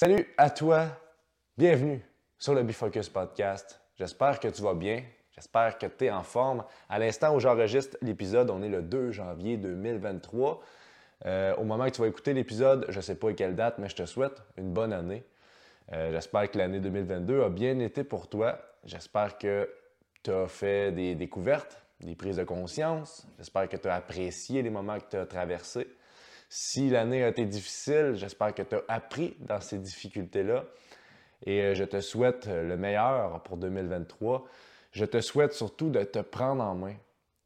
Salut à toi, bienvenue sur le Bifocus Podcast. J'espère que tu vas bien, j'espère que tu es en forme. À l'instant où j'enregistre l'épisode, on est le 2 janvier 2023. Euh, au moment que tu vas écouter l'épisode, je ne sais pas quelle date, mais je te souhaite une bonne année. Euh, j'espère que l'année 2022 a bien été pour toi. J'espère que tu as fait des découvertes, des prises de conscience. J'espère que tu as apprécié les moments que tu as traversés. Si l'année a été difficile, j'espère que tu as appris dans ces difficultés-là. Et euh, je te souhaite le meilleur pour 2023. Je te souhaite surtout de te prendre en main,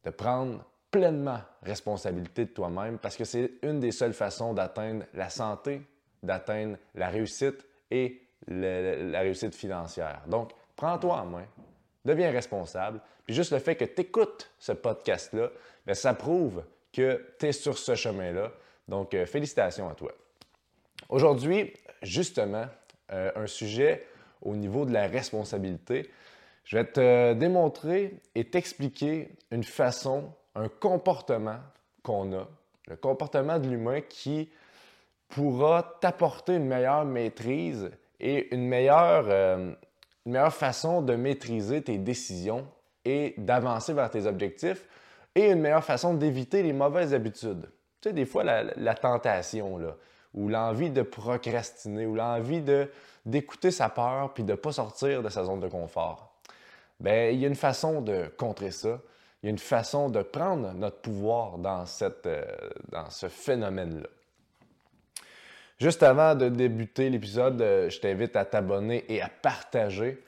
de prendre pleinement responsabilité de toi-même parce que c'est une des seules façons d'atteindre la santé, d'atteindre la réussite et la réussite financière. Donc, prends-toi en main, deviens responsable. Puis juste le fait que tu écoutes ce podcast-là, ben, ça prouve que tu es sur ce chemin-là. Donc, euh, félicitations à toi. Aujourd'hui, justement, euh, un sujet au niveau de la responsabilité. Je vais te démontrer et t'expliquer une façon, un comportement qu'on a, le comportement de l'humain qui pourra t'apporter une meilleure maîtrise et une meilleure, euh, une meilleure façon de maîtriser tes décisions et d'avancer vers tes objectifs et une meilleure façon d'éviter les mauvaises habitudes. Des fois, la, tentation, là, ou l'envie de procrastiner, ou l'envie d'écouter sa peur puis de ne pas sortir de sa zone de confort. Bien, il y a une façon de contrer ça. Il y a une façon de prendre notre pouvoir dans, cette, euh, dans ce phénomène-là. Juste avant de débuter l'épisode, euh, je t'invite à t'abonner et à partager.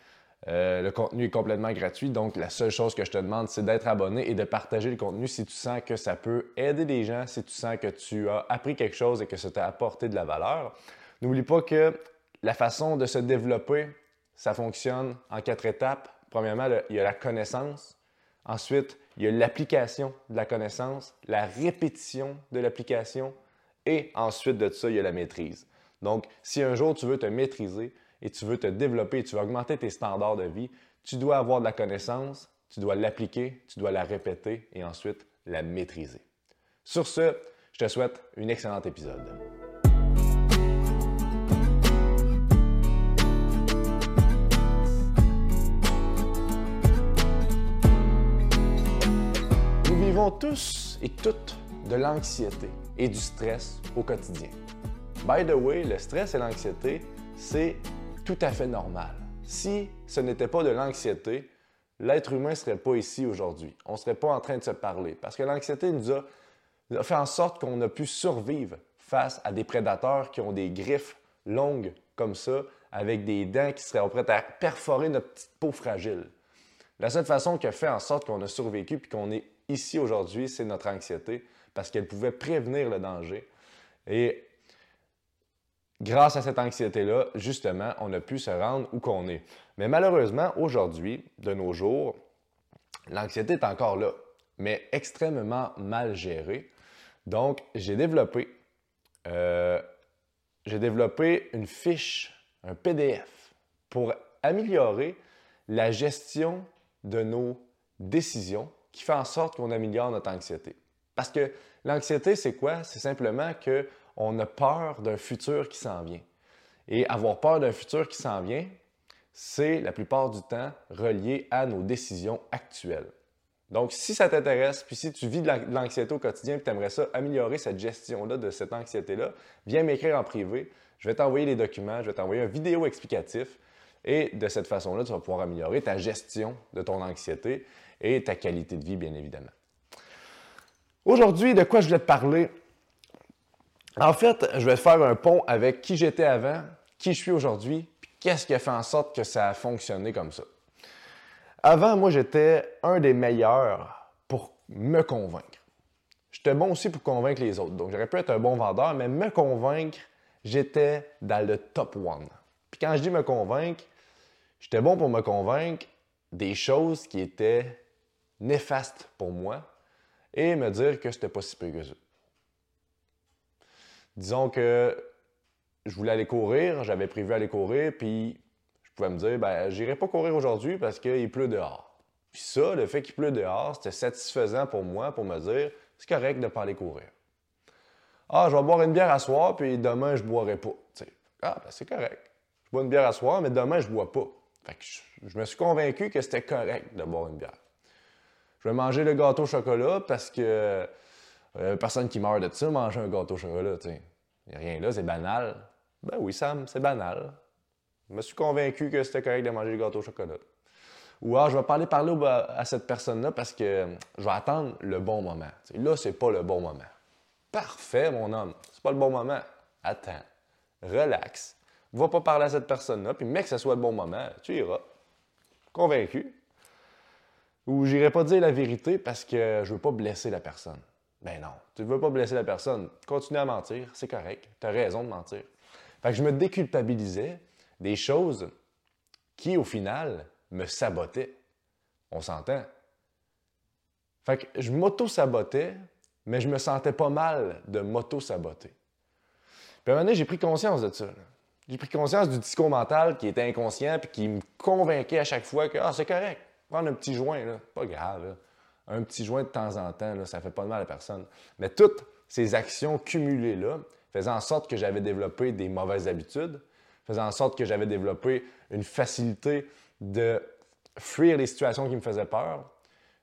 Euh, le contenu est complètement gratuit, donc la seule chose que je te demande, c'est d'être abonné et de partager le contenu si tu sens que ça peut aider des gens, si tu sens que tu as appris quelque chose et que ça t'a apporté de la valeur. N'oublie pas que la façon de se développer, ça fonctionne en quatre étapes. Premièrement, il y a la connaissance. Ensuite, il y a l'application de la connaissance, la répétition de l'application. Et ensuite de ça, il y a la maîtrise. Donc, si un jour tu veux te maîtriser, et tu veux te développer, tu veux augmenter tes standards de vie, tu dois avoir de la connaissance, tu dois l'appliquer, tu dois la répéter et ensuite la maîtriser. Sur ce, je te souhaite un excellent épisode. Nous vivons tous et toutes de l'anxiété et du stress au quotidien. By the way, le stress et l'anxiété, c'est tout à fait normal. Si ce n'était pas de l'anxiété, l'être humain ne serait pas ici aujourd'hui. On ne serait pas en train de se parler. Parce que l'anxiété nous a, fait en sorte qu'on a pu survivre face à des prédateurs qui ont des griffes longues comme ça, avec des dents qui seraient prêtes à perforer notre petite peau fragile. La seule façon qui a fait en sorte qu'on a survécu et qu'on est ici aujourd'hui, c'est notre anxiété, parce qu'elle pouvait prévenir le danger. Et grâce à cette anxiété-là, justement, on a pu se rendre où qu'on est. Mais malheureusement, aujourd'hui, de nos jours, l'anxiété est encore là, mais extrêmement mal gérée. Donc, j'ai développé, euh, j'ai développé une fiche, un PDF, pour améliorer la gestion de nos décisions qui fait en sorte qu'on améliore notre anxiété. Parce que l'anxiété, c'est quoi? C'est simplement que on a peur d'un futur qui s'en vient. Et avoir peur d'un futur qui s'en vient, c'est la plupart du temps relié à nos décisions actuelles. Donc, si ça t'intéresse, puis si tu vis de l'anxiété au quotidien et tu aimerais ça améliorer cette gestion-là, de cette anxiété-là, viens m'écrire en privé. Je vais t'envoyer les documents, je vais t'envoyer un vidéo explicatif. Et de cette façon-là, tu vas pouvoir améliorer ta gestion de ton anxiété et ta qualité de vie, bien évidemment. Aujourd'hui, de quoi je vais te parler? En fait, je vais faire un pont avec qui j'étais avant, qui je suis aujourd'hui, puis qu'est-ce qui a fait en sorte que ça a fonctionné comme ça. Avant, moi, j'étais un des meilleurs pour me convaincre. J'étais bon aussi pour convaincre les autres. Donc, j'aurais pu être un bon vendeur, mais me convaincre, j'étais dans le top one. Puis quand je dis me convaincre, j'étais bon pour me convaincre des choses qui étaient néfastes pour moi et me dire que c'était pas si peu que ça. Disons que je voulais aller courir, j'avais prévu aller courir, puis je pouvais me dire, ben, j'irai pas courir aujourd'hui parce qu'il pleut dehors. Puis ça, le fait qu'il pleut dehors, c'était satisfaisant pour moi pour me dire, c'est correct de pas aller courir. Ah, je vais boire une bière à soir, puis demain, je boirai pas. Ah, ben c'est correct. Je bois une bière à soir, mais demain, je bois pas. Fait que je, me suis convaincu que c'était correct de boire une bière. Je vais manger le gâteau au chocolat parce que euh, personne qui meurt de ça, manger un gâteau au chocolat, tu sais. A rien là, c'est banal. Ben oui, Sam, c'est banal. Je me suis convaincu que c'était correct de manger le gâteau au chocolat. Ou alors, je vais pas aller parler à cette personne-là parce que je vais attendre le bon moment. Là, là, c'est pas le bon moment. Parfait, mon homme. C'est pas le bon moment. Attends. Relax. Va pas parler à cette personne-là, puis mec, que ce soit le bon moment. Tu iras. Convaincu. Ou j'irai pas dire la vérité parce que je veux pas blesser la personne. Ben non, tu ne veux pas blesser la personne. Continue à mentir, c'est correct. Tu as raison de mentir. Fait que je me déculpabilisais des choses qui, au final, me sabotaient. On s'entend? Fait que je m'auto-sabotais, mais je me sentais pas mal de m'auto-saboter. Puis à un moment donné, j'ai pris conscience de ça. J'ai pris conscience du discours mental qui était inconscient puis qui me convainquait à chaque fois que ah, c'est correct, prendre un petit joint, pas grave un petit joint de temps en temps, là, ça fait pas de mal à personne. Mais toutes ces actions cumulées-là faisaient en sorte que j'avais développé des mauvaises habitudes, faisaient en sorte que j'avais développé une facilité de fuir les situations qui me faisaient peur.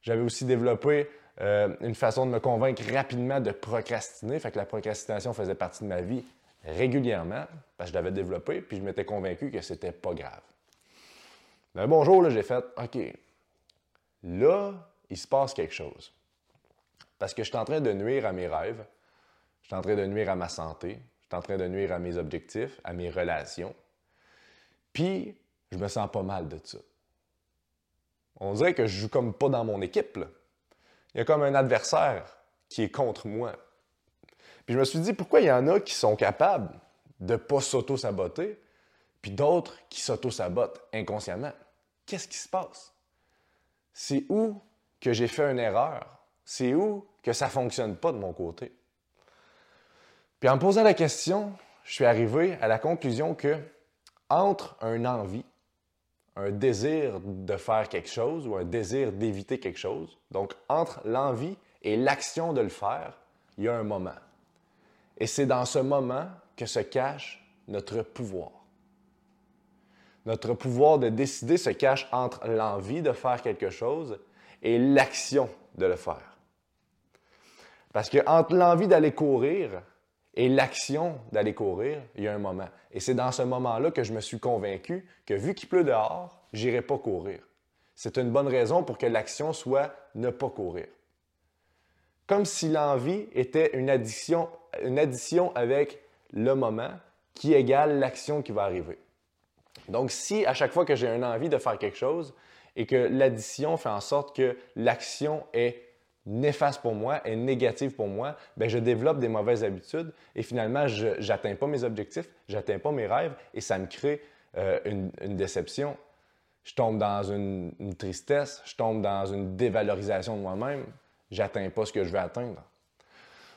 J'avais aussi développé euh, une façon de me convaincre rapidement de procrastiner, fait que la procrastination faisait partie de ma vie régulièrement, parce que je l'avais développé, puis je m'étais convaincu que c'était pas grave. Mais bonjour, j'ai fait OK. Là, il se passe quelque chose. Parce que je suis en train de nuire à mes rêves, je suis en train de nuire à ma santé, je suis en train de nuire à mes objectifs, à mes relations. Puis, je me sens pas mal de ça. On dirait que je joue comme pas dans mon équipe. Il y a comme un adversaire qui est contre moi. Puis je me suis dit, pourquoi il y en a qui sont capables de ne pas s'auto-saboter, puis d'autres qui s'auto-sabotent inconsciemment? Qu'est-ce qui se passe? C'est où que j'ai fait une erreur? C'est où que ça ne fonctionne pas de mon côté? Puis en posant la question, je suis arrivé à la conclusion que entre un envie, un désir de faire quelque chose ou un désir d'éviter quelque chose, donc entre l'envie et l'action de le faire, il y a un moment. Et c'est dans ce moment que se cache notre pouvoir. Notre pouvoir de décider se cache entre l'envie de faire quelque chose et l'action de le faire. Parce que entre l'envie d'aller courir et l'action d'aller courir, il y a un moment. Et c'est dans ce moment-là que je me suis convaincu que vu qu'il pleut dehors, j'irai pas courir. C'est une bonne raison pour que l'action soit ne pas courir. Comme si l'envie était une addition, une addition avec le moment qui égale l'action qui va arriver. Donc si à chaque fois que j'ai une envie de faire quelque chose, et que l'addition fait en sorte que l'action est néfaste pour moi, est négative pour moi, bien, je développe des mauvaises habitudes et finalement, je n'atteins pas mes objectifs, je n'atteins pas mes rêves et ça me crée euh, une, déception. Je tombe dans une, une, tristesse, je tombe dans une dévalorisation de moi-même, j'atteins pas ce que je veux atteindre.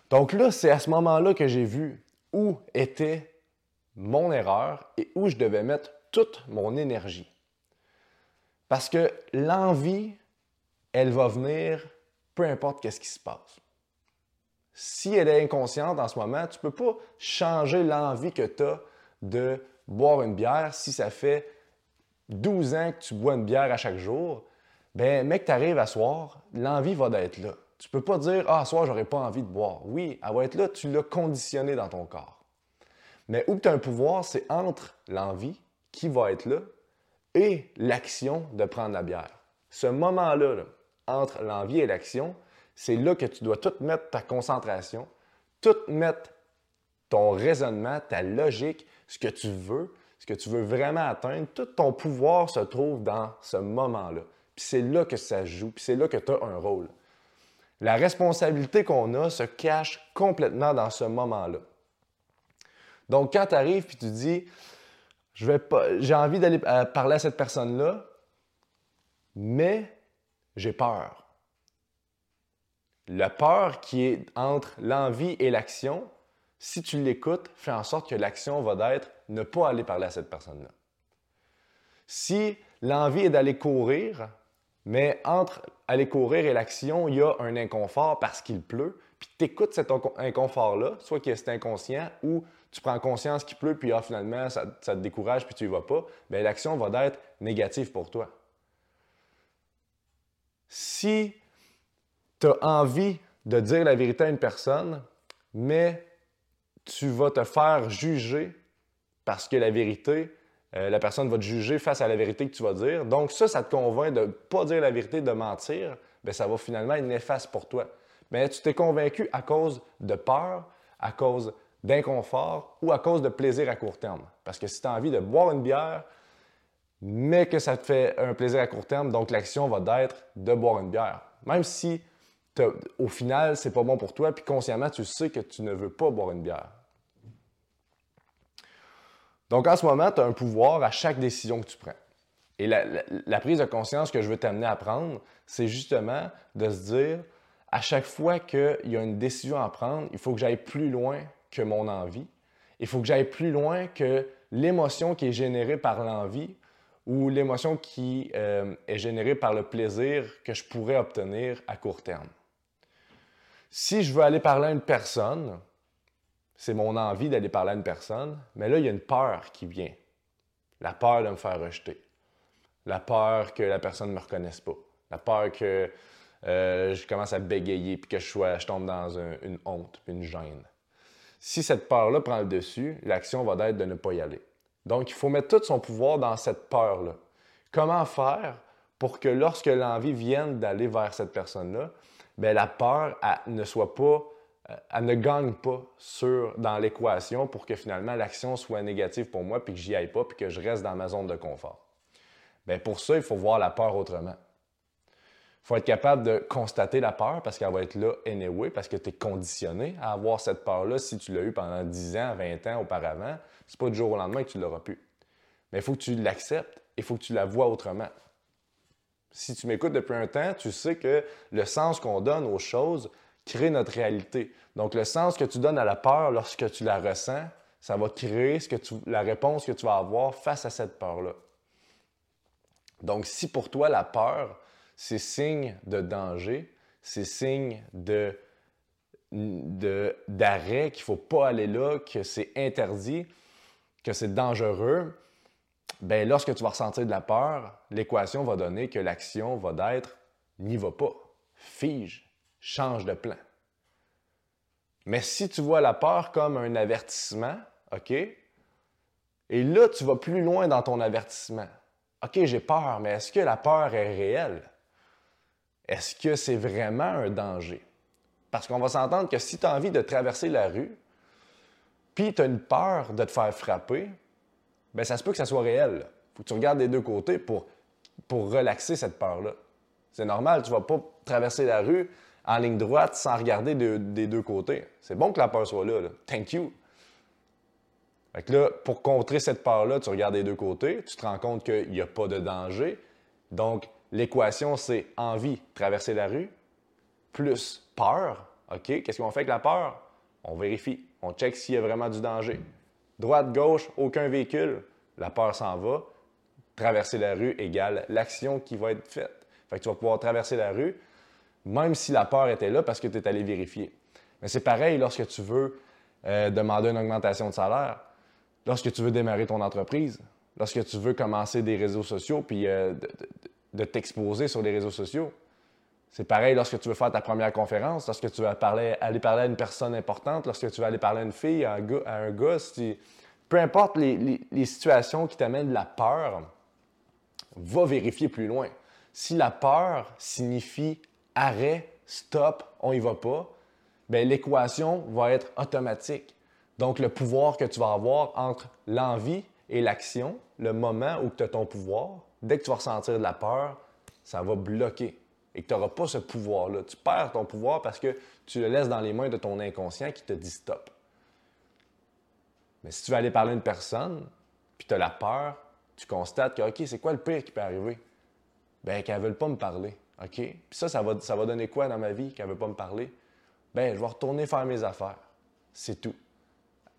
Donc là, c'est à ce moment-là que j'ai vu où était mon erreur et où je devais mettre toute mon énergie. Parce que l'envie, elle va venir peu importe qu'est-ce qui se passe. Si elle est inconsciente en ce moment, tu ne peux pas changer l'envie que tu as de boire une bière si ça fait 12 ans que tu bois une bière à chaque jour. Ben, mec, tu arrives à soir, l'envie va d'être là. Tu ne peux pas dire Ah, à soir, j'aurais pas envie de boire. Oui, elle va être là, tu l'as conditionné dans ton corps. Mais où tu as un pouvoir, c'est entre l'envie qui va être là et l'action de prendre la bière. Ce moment-là, entre l'envie et l'action, c'est là que tu dois tout mettre ta concentration, tout mettre ton raisonnement, ta logique, ce que tu veux, ce que tu veux vraiment atteindre, tout ton pouvoir se trouve dans ce moment-là. Puis c'est là que ça joue, puis c'est là que tu as un rôle. La responsabilité qu'on a se cache complètement dans ce moment-là. Donc, quand tu arrives et tu dis, j'ai envie d'aller euh, parler à cette personne-là, mais j'ai peur. La peur qui est entre l'envie et l'action, si tu l'écoutes, fait en sorte que l'action va être ne pas aller parler à cette personne-là. Si l'envie est d'aller courir, mais entre aller courir et l'action, il y a un inconfort parce qu'il pleut, puis tu écoutes cet inconfort-là, soit que c'est inconscient ou tu prends conscience qu'il pleut, puis ah, finalement, ça, te décourage, puis tu y vas pas, bien, l'action va être négative pour toi. Si tu as envie de dire la vérité à une personne, mais tu vas te faire juger parce que la vérité, euh, la personne va te juger face à la vérité que tu vas dire. Donc ça, ça te convainc de ne pas dire la vérité, de mentir, bien, ça va finalement être néfaste pour toi. Mais tu t'es convaincu à cause de peur, à cause d'inconfort ou à cause de plaisir à court terme. Parce que si tu as envie de boire une bière, mais que ça te fait un plaisir à court terme, donc l'action va être de boire une bière. Même si au final, c'est pas bon pour toi, puis consciemment, tu sais que tu ne veux pas boire une bière. Donc en ce moment, tu as un pouvoir à chaque décision que tu prends. Et la, prise de conscience que je veux t'amener à prendre, c'est justement de se dire, à chaque fois qu'il y a une décision à prendre, il faut que j'aille plus loin que mon envie. Il faut que j'aille plus loin que l'émotion qui est générée par l'envie ou l'émotion qui euh, est générée par le plaisir que je pourrais obtenir à court terme. Si je veux aller parler à une personne, c'est mon envie d'aller parler à une personne, mais là, il y a une peur qui vient. La peur de me faire rejeter. La peur que la personne ne me reconnaisse pas. La peur que euh, je commence à bégayer puis que je, sois, je tombe dans une honte, une gêne. Si cette peur-là prend le dessus, l'action va être de ne pas y aller. Donc, il faut mettre tout son pouvoir dans cette peur-là. Comment faire pour que lorsque l'envie vienne d'aller vers cette personne-là, bien, la peur ne soit pas, elle ne gagne pas sur, dans l'équation pour que finalement l'action soit négative pour moi, puis que j'y aille pas, puis que je reste dans ma zone de confort? Bien, pour ça, il faut voir la peur autrement. Faut être capable de constater la peur parce qu'elle va être là anyway, parce que tu es conditionné à avoir cette peur-là si tu l'as eu pendant 10 ans, 20 ans auparavant. C'est pas du jour au lendemain que tu l'auras pu. Mais il faut que tu l'acceptes, il faut que tu la vois autrement. Si tu m'écoutes depuis un temps, tu sais que le sens qu'on donne aux choses crée notre réalité. Donc, le sens que tu donnes à la peur lorsque tu la ressens, ça va créer ce que tu, la réponse que tu vas avoir face à cette peur-là. Donc, si pour toi, la peur, c'est signe de danger, c'est signe de, d'arrêt, qu'il ne faut pas aller là, que c'est interdit, que c'est dangereux, ben lorsque tu vas ressentir de la peur, l'équation va donner que l'action va être n'y va pas, fige, change de plan. Mais si tu vois la peur comme un avertissement, OK? Et là, tu vas plus loin dans ton avertissement. OK, j'ai peur, mais est-ce que la peur est réelle? Est-ce que c'est vraiment un danger? Parce qu'on va s'entendre que si tu as envie de traverser la rue, puis tu as une peur de te faire frapper, bien, ça se peut que ça soit réel. Faut que tu regardes des deux côtés pour, relaxer cette peur-là. C'est normal, tu ne vas pas traverser la rue en ligne droite sans regarder des deux côtés. C'est bon que la peur soit là. Thank you. Fait là, pour contrer cette peur-là, tu regardes des deux côtés, tu te rends compte qu'il n'y a pas de danger. Donc, l'équation, c'est envie, traverser la rue, plus peur. OK, qu'est-ce qu'on fait avec la peur? On vérifie, on check s'il y a vraiment du danger. Droite, gauche, aucun véhicule, la peur s'en va. Traverser la rue égale l'action qui va être faite. Fait que tu vas pouvoir traverser la rue, même si la peur était là parce que tu es allé vérifier. Mais c'est pareil lorsque tu veux euh, demander une augmentation de salaire, lorsque tu veux démarrer ton entreprise, lorsque tu veux commencer des réseaux sociaux puis euh, t'exposer sur les réseaux sociaux. C'est pareil lorsque tu veux faire ta première conférence, lorsque tu vas aller parler à une personne importante, lorsque tu vas aller parler à une fille, à un gars, à un gars peu importe les, situations qui t'amènent de la peur, va vérifier plus loin. Si la peur signifie arrêt, stop, on y va pas, ben, l'équation va être automatique. Donc, le pouvoir que tu vas avoir entre l'envie et l'action, le moment où tu as ton pouvoir, dès que tu vas ressentir de la peur, ça va bloquer et que tu n'auras pas ce pouvoir-là. Tu perds ton pouvoir parce que tu le laisses dans les mains de ton inconscient qui te dit stop. Mais si tu vas aller parler à une personne, puis tu as la peur, tu constates que, OK, c'est quoi le pire qui peut arriver? Bien, qu'elle ne veut pas me parler. OK? Puis ça, ça va, ça va donner quoi dans ma vie qu'elle ne veut pas me parler? Bien, je vais retourner faire mes affaires. C'est tout.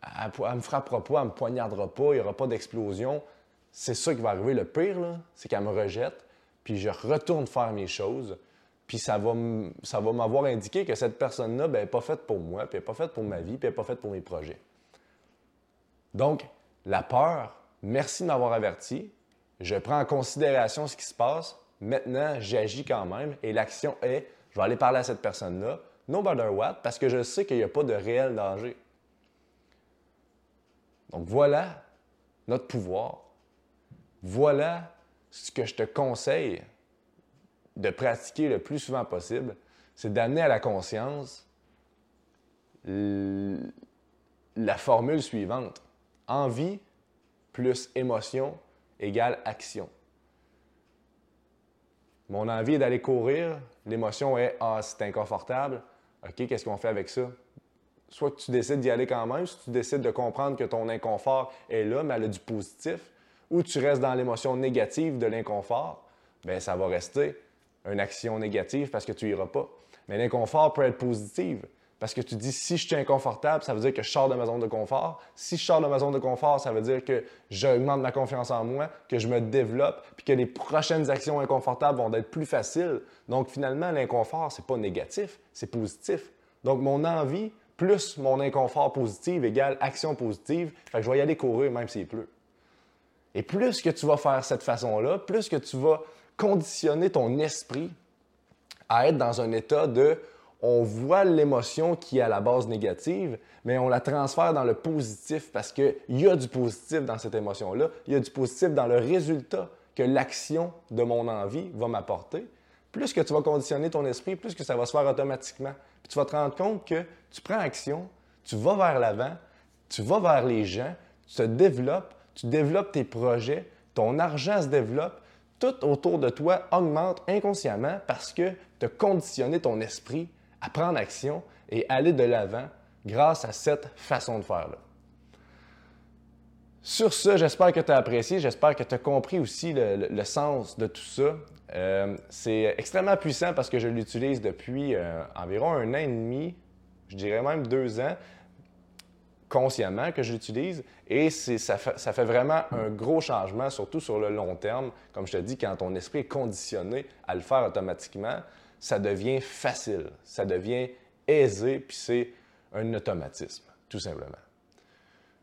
Elle ne me frappera pas, elle ne me poignardera pas, il n'y aura pas d'explosion. C'est ça qui va arriver. Le pire, c'est qu'elle me rejette, puis je retourne faire mes choses, puis ça va, m'avoir indiqué que cette personne-là n'est ben, pas faite pour moi, puis elle n'est pas faite pour ma vie, puis elle n'est pas faite pour mes projets. Donc, la peur, merci de m'avoir averti. Je prends en considération ce qui se passe. Maintenant, j'agis quand même et l'action est, je vais aller parler à cette personne-là, no matter what, parce que je sais qu'il n'y a pas de réel danger. Donc voilà notre pouvoir. Voilà ce que je te conseille de pratiquer le plus souvent possible, c'est d'amener à la conscience la formule suivante. Envie plus émotion égale action. Mon envie est d'aller courir, l'émotion est Ah, c'est inconfortable. OK, qu'est-ce qu'on fait avec ça? Soit tu décides d'y aller quand même, soit tu décides de comprendre que ton inconfort est là, mais elle a du positif, ou tu restes dans l'émotion négative de l'inconfort, bien, ça va rester une action négative parce que tu n'iras pas. Mais l'inconfort peut être positif. Parce que tu dis, si je suis inconfortable, ça veut dire que je sors de ma zone de confort. Si je sors de ma zone de confort, ça veut dire que j'augmente ma confiance en moi, que je me développe, puis que les prochaines actions inconfortables vont être plus faciles. Donc finalement, l'inconfort, c'est pas négatif, c'est positif. Donc mon envie plus mon inconfort positif égale action positive. Fait que je vais y aller courir même s'il pleut. Et plus que tu vas faire cette façon-là, plus que tu vas conditionner ton esprit à être dans un état de on voit l'émotion qui est à la base négative, mais on la transfère dans le positif parce qu'il y a du positif dans cette émotion-là, il y a du positif dans le résultat que l'action de mon envie va m'apporter. Plus que tu vas conditionner ton esprit, plus que ça va se faire automatiquement. Tu vas te rendre compte que tu prends action, tu vas vers l'avant, tu vas vers les gens, tu te développes, tu développes tes projets, ton argent se développe, tout autour de toi augmente inconsciemment parce que tu as conditionné ton esprit à prendre action et aller de l'avant grâce à cette façon de faire-là. Sur ce, j'espère que tu as apprécié, j'espère que tu as compris aussi le, sens de tout ça. Euh, c'est extrêmement puissant parce que je l'utilise depuis euh, environ un an et demi, je dirais même deux ans consciemment que j'utilise et ça fait, ça fait, vraiment un gros changement, surtout sur le long terme. Comme je te dis, quand ton esprit est conditionné à le faire automatiquement, ça devient facile, ça devient aisé, puis c'est un automatisme, tout simplement.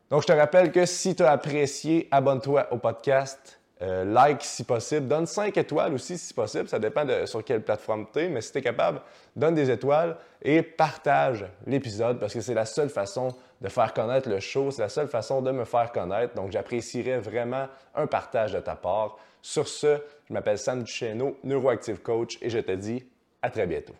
Donc, je te rappelle que si tu as apprécié, abonne-toi au podcast, euh, like si possible, donne 5 étoiles aussi si possible, ça dépend de sur quelle plateforme tu es, mais si tu es capable, donne des étoiles et partage l'épisode parce que c'est la seule façon de faire connaître le show, c'est la seule façon de me faire connaître. Donc j'apprécierais vraiment un partage de ta part. Sur ce, je m'appelle Sam Duchesneau, Neuroactive Coach et je te dis à très bientôt.